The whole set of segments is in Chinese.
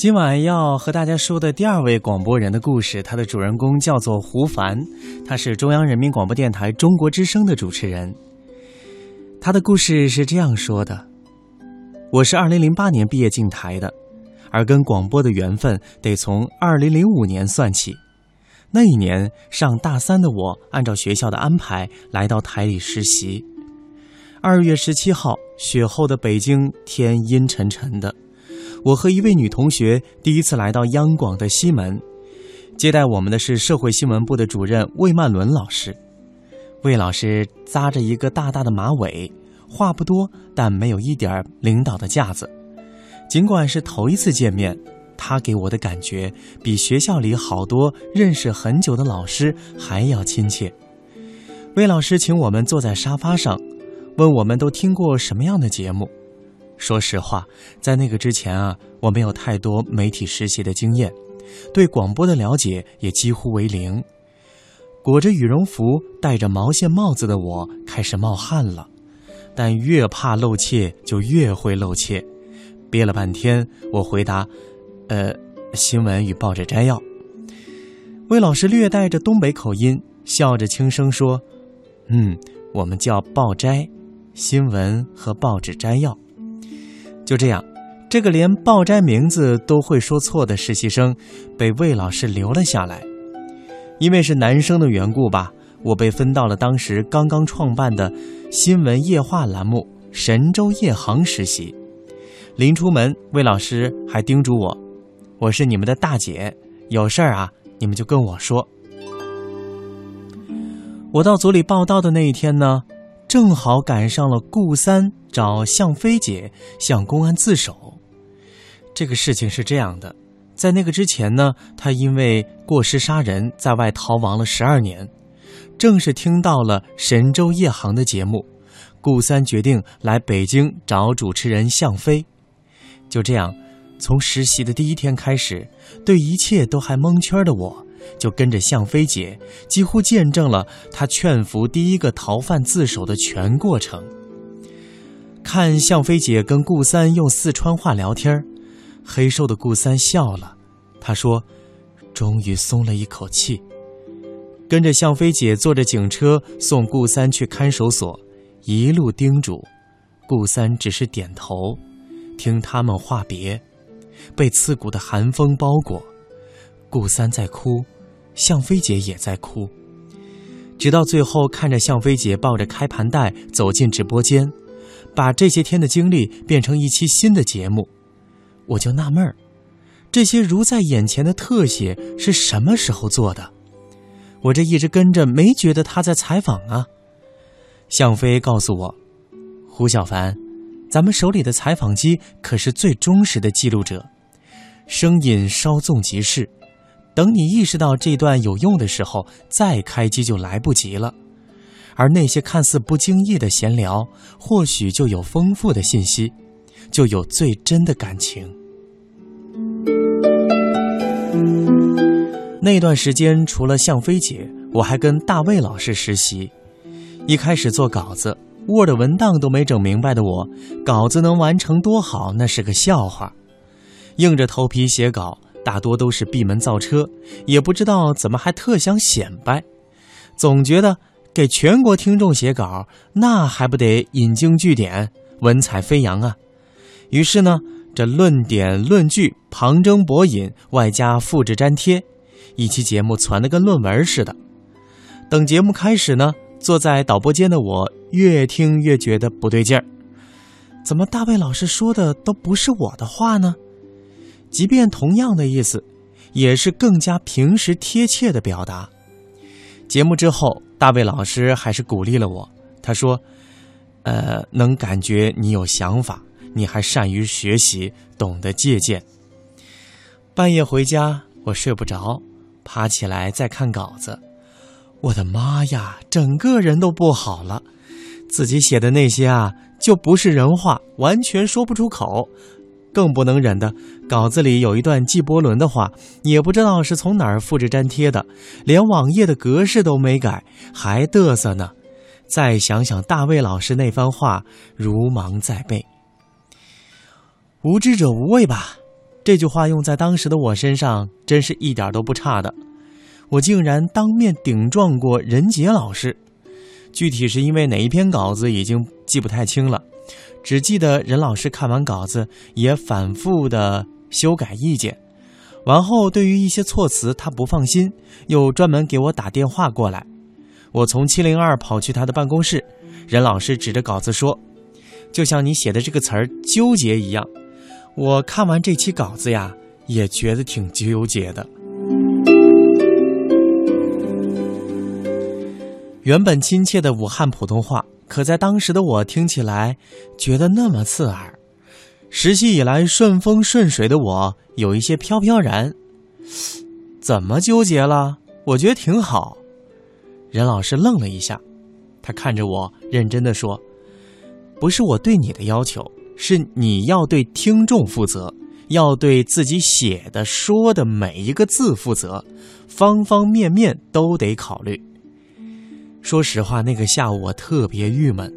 今晚要和大家说的第二位广播人的故事，他的主人公叫做胡凡，他是中央人民广播电台中国之声的主持人。他的故事是这样说的：我是二零零八年毕业进台的，而跟广播的缘分得从二零零五年算起。那一年上大三的我，按照学校的安排来到台里实习。二月十七号，雪后的北京天阴沉沉的。我和一位女同学第一次来到央广的西门，接待我们的是社会新闻部的主任魏曼伦老师。魏老师扎着一个大大的马尾，话不多，但没有一点领导的架子。尽管是头一次见面，他给我的感觉比学校里好多认识很久的老师还要亲切。魏老师请我们坐在沙发上，问我们都听过什么样的节目。说实话，在那个之前啊，我没有太多媒体实习的经验，对广播的了解也几乎为零。裹着羽绒服、戴着毛线帽子的我开始冒汗了，但越怕露怯就越会露怯。憋了半天，我回答：“呃，新闻与报纸摘要。”魏老师略带着东北口音，笑着轻声说：“嗯，我们叫报摘，新闻和报纸摘要。”就这样，这个连报摘名字都会说错的实习生，被魏老师留了下来。因为是男生的缘故吧，我被分到了当时刚刚创办的新闻夜话栏目《神州夜航》实习。临出门，魏老师还叮嘱我：“我是你们的大姐，有事儿啊，你们就跟我说。”我到组里报道的那一天呢？正好赶上了顾三找向飞姐向公安自首。这个事情是这样的，在那个之前呢，他因为过失杀人，在外逃亡了十二年。正是听到了神州夜航的节目，顾三决定来北京找主持人向飞。就这样，从实习的第一天开始，对一切都还蒙圈的我。就跟着向飞姐，几乎见证了她劝服第一个逃犯自首的全过程。看向飞姐跟顾三用四川话聊天，黑瘦的顾三笑了，他说：“终于松了一口气。”跟着向飞姐坐着警车送顾三去看守所，一路叮嘱，顾三只是点头，听他们话别，被刺骨的寒风包裹。顾三在哭，向飞姐也在哭，直到最后看着向飞姐抱着开盘带走进直播间，把这些天的经历变成一期新的节目，我就纳闷儿，这些如在眼前的特写是什么时候做的？我这一直跟着没觉得他在采访啊。向飞告诉我，胡小凡，咱们手里的采访机可是最忠实的记录者，声音稍纵即逝。等你意识到这段有用的时候，再开机就来不及了。而那些看似不经意的闲聊，或许就有丰富的信息，就有最真的感情。那段时间，除了向飞姐，我还跟大卫老师实习。一开始做稿子，Word 文档都没整明白的我，稿子能完成多好，那是个笑话。硬着头皮写稿。大多都是闭门造车，也不知道怎么还特想显摆，总觉得给全国听众写稿，那还不得引经据典、文采飞扬啊？于是呢，这论点论据、旁征博引，外加复制粘贴，一期节目传的跟论文似的。等节目开始呢，坐在导播间的我越听越觉得不对劲儿，怎么大卫老师说的都不是我的话呢？即便同样的意思，也是更加平实贴切的表达。节目之后，大卫老师还是鼓励了我。他说：“呃，能感觉你有想法，你还善于学习，懂得借鉴。”半夜回家，我睡不着，爬起来再看稿子。我的妈呀，整个人都不好了。自己写的那些啊，就不是人话，完全说不出口。更不能忍的，稿子里有一段纪伯伦的话，也不知道是从哪儿复制粘贴的，连网页的格式都没改，还嘚瑟呢。再想想大卫老师那番话，如芒在背。无知者无畏吧，这句话用在当时的我身上，真是一点都不差的。我竟然当面顶撞过任杰老师，具体是因为哪一篇稿子已经记不太清了，只记得任老师看完稿子也反复的修改意见，完后对于一些措辞他不放心，又专门给我打电话过来。我从七零二跑去他的办公室，任老师指着稿子说：“就像你写的这个词儿纠结一样。”我看完这期稿子呀，也觉得挺纠结的。原本亲切的武汉普通话，可在当时的我听起来觉得那么刺耳。实习以来顺风顺水的我，有一些飘飘然。怎么纠结了？我觉得挺好。任老师愣了一下，他看着我，认真的说：“不是我对你的要求。”是你要对听众负责，要对自己写的、说的每一个字负责，方方面面都得考虑。说实话，那个下午我特别郁闷，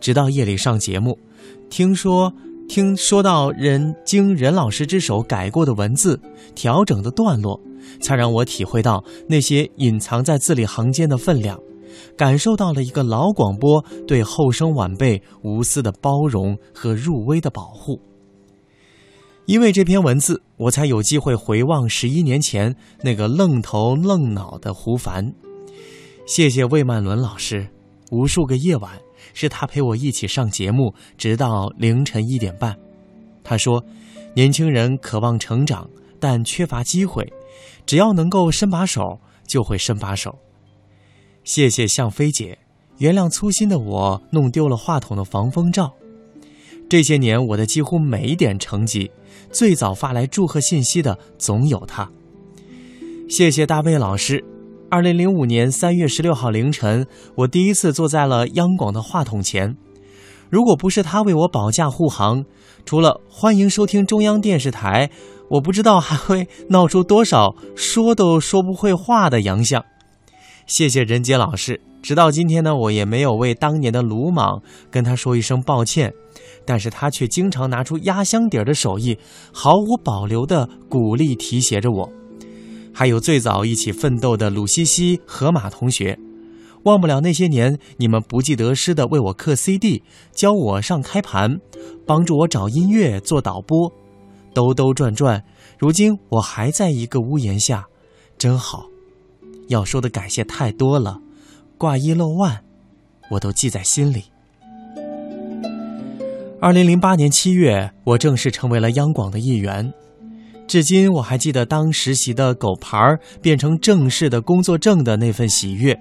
直到夜里上节目，听说听说到人经任老师之手改过的文字、调整的段落，才让我体会到那些隐藏在字里行间的分量。感受到了一个老广播对后生晚辈无私的包容和入微的保护。因为这篇文字，我才有机会回望十一年前那个愣头愣脑的胡凡。谢谢魏曼伦老师，无数个夜晚是他陪我一起上节目，直到凌晨一点半。他说：“年轻人渴望成长，但缺乏机会，只要能够伸把手，就会伸把手。”谢谢向飞姐，原谅粗心的我弄丢了话筒的防风罩。这些年我的几乎每一点成绩，最早发来祝贺信息的总有他。谢谢大卫老师，二零零五年三月十六号凌晨，我第一次坐在了央广的话筒前。如果不是他为我保驾护航，除了欢迎收听中央电视台，我不知道还会闹出多少说都说不会话的洋相。谢谢任杰老师，直到今天呢，我也没有为当年的鲁莽跟他说一声抱歉，但是他却经常拿出压箱底儿的手艺，毫无保留的鼓励提携着我。还有最早一起奋斗的鲁西西、河马同学，忘不了那些年你们不计得失的为我刻 CD，教我上开盘，帮助我找音乐做导播，兜兜转转，如今我还在一个屋檐下，真好。要说的感谢太多了，挂一漏万，我都记在心里。二零零八年七月，我正式成为了央广的一员，至今我还记得当实习的狗牌变成正式的工作证的那份喜悦。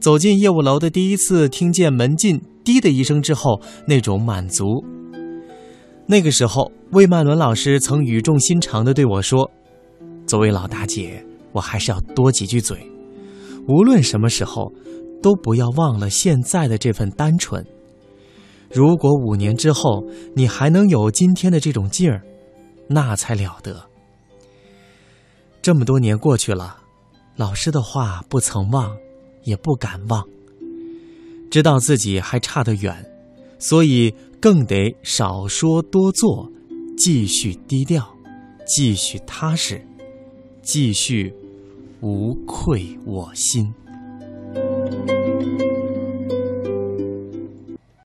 走进业务楼的第一次，听见门禁“滴”的一声之后，那种满足。那个时候，魏曼伦老师曾语重心长地对我说：“作为老大姐。”我还是要多几句嘴，无论什么时候，都不要忘了现在的这份单纯。如果五年之后你还能有今天的这种劲儿，那才了得。这么多年过去了，老师的话不曾忘，也不敢忘。知道自己还差得远，所以更得少说多做，继续低调，继续踏实，继续。无愧我心。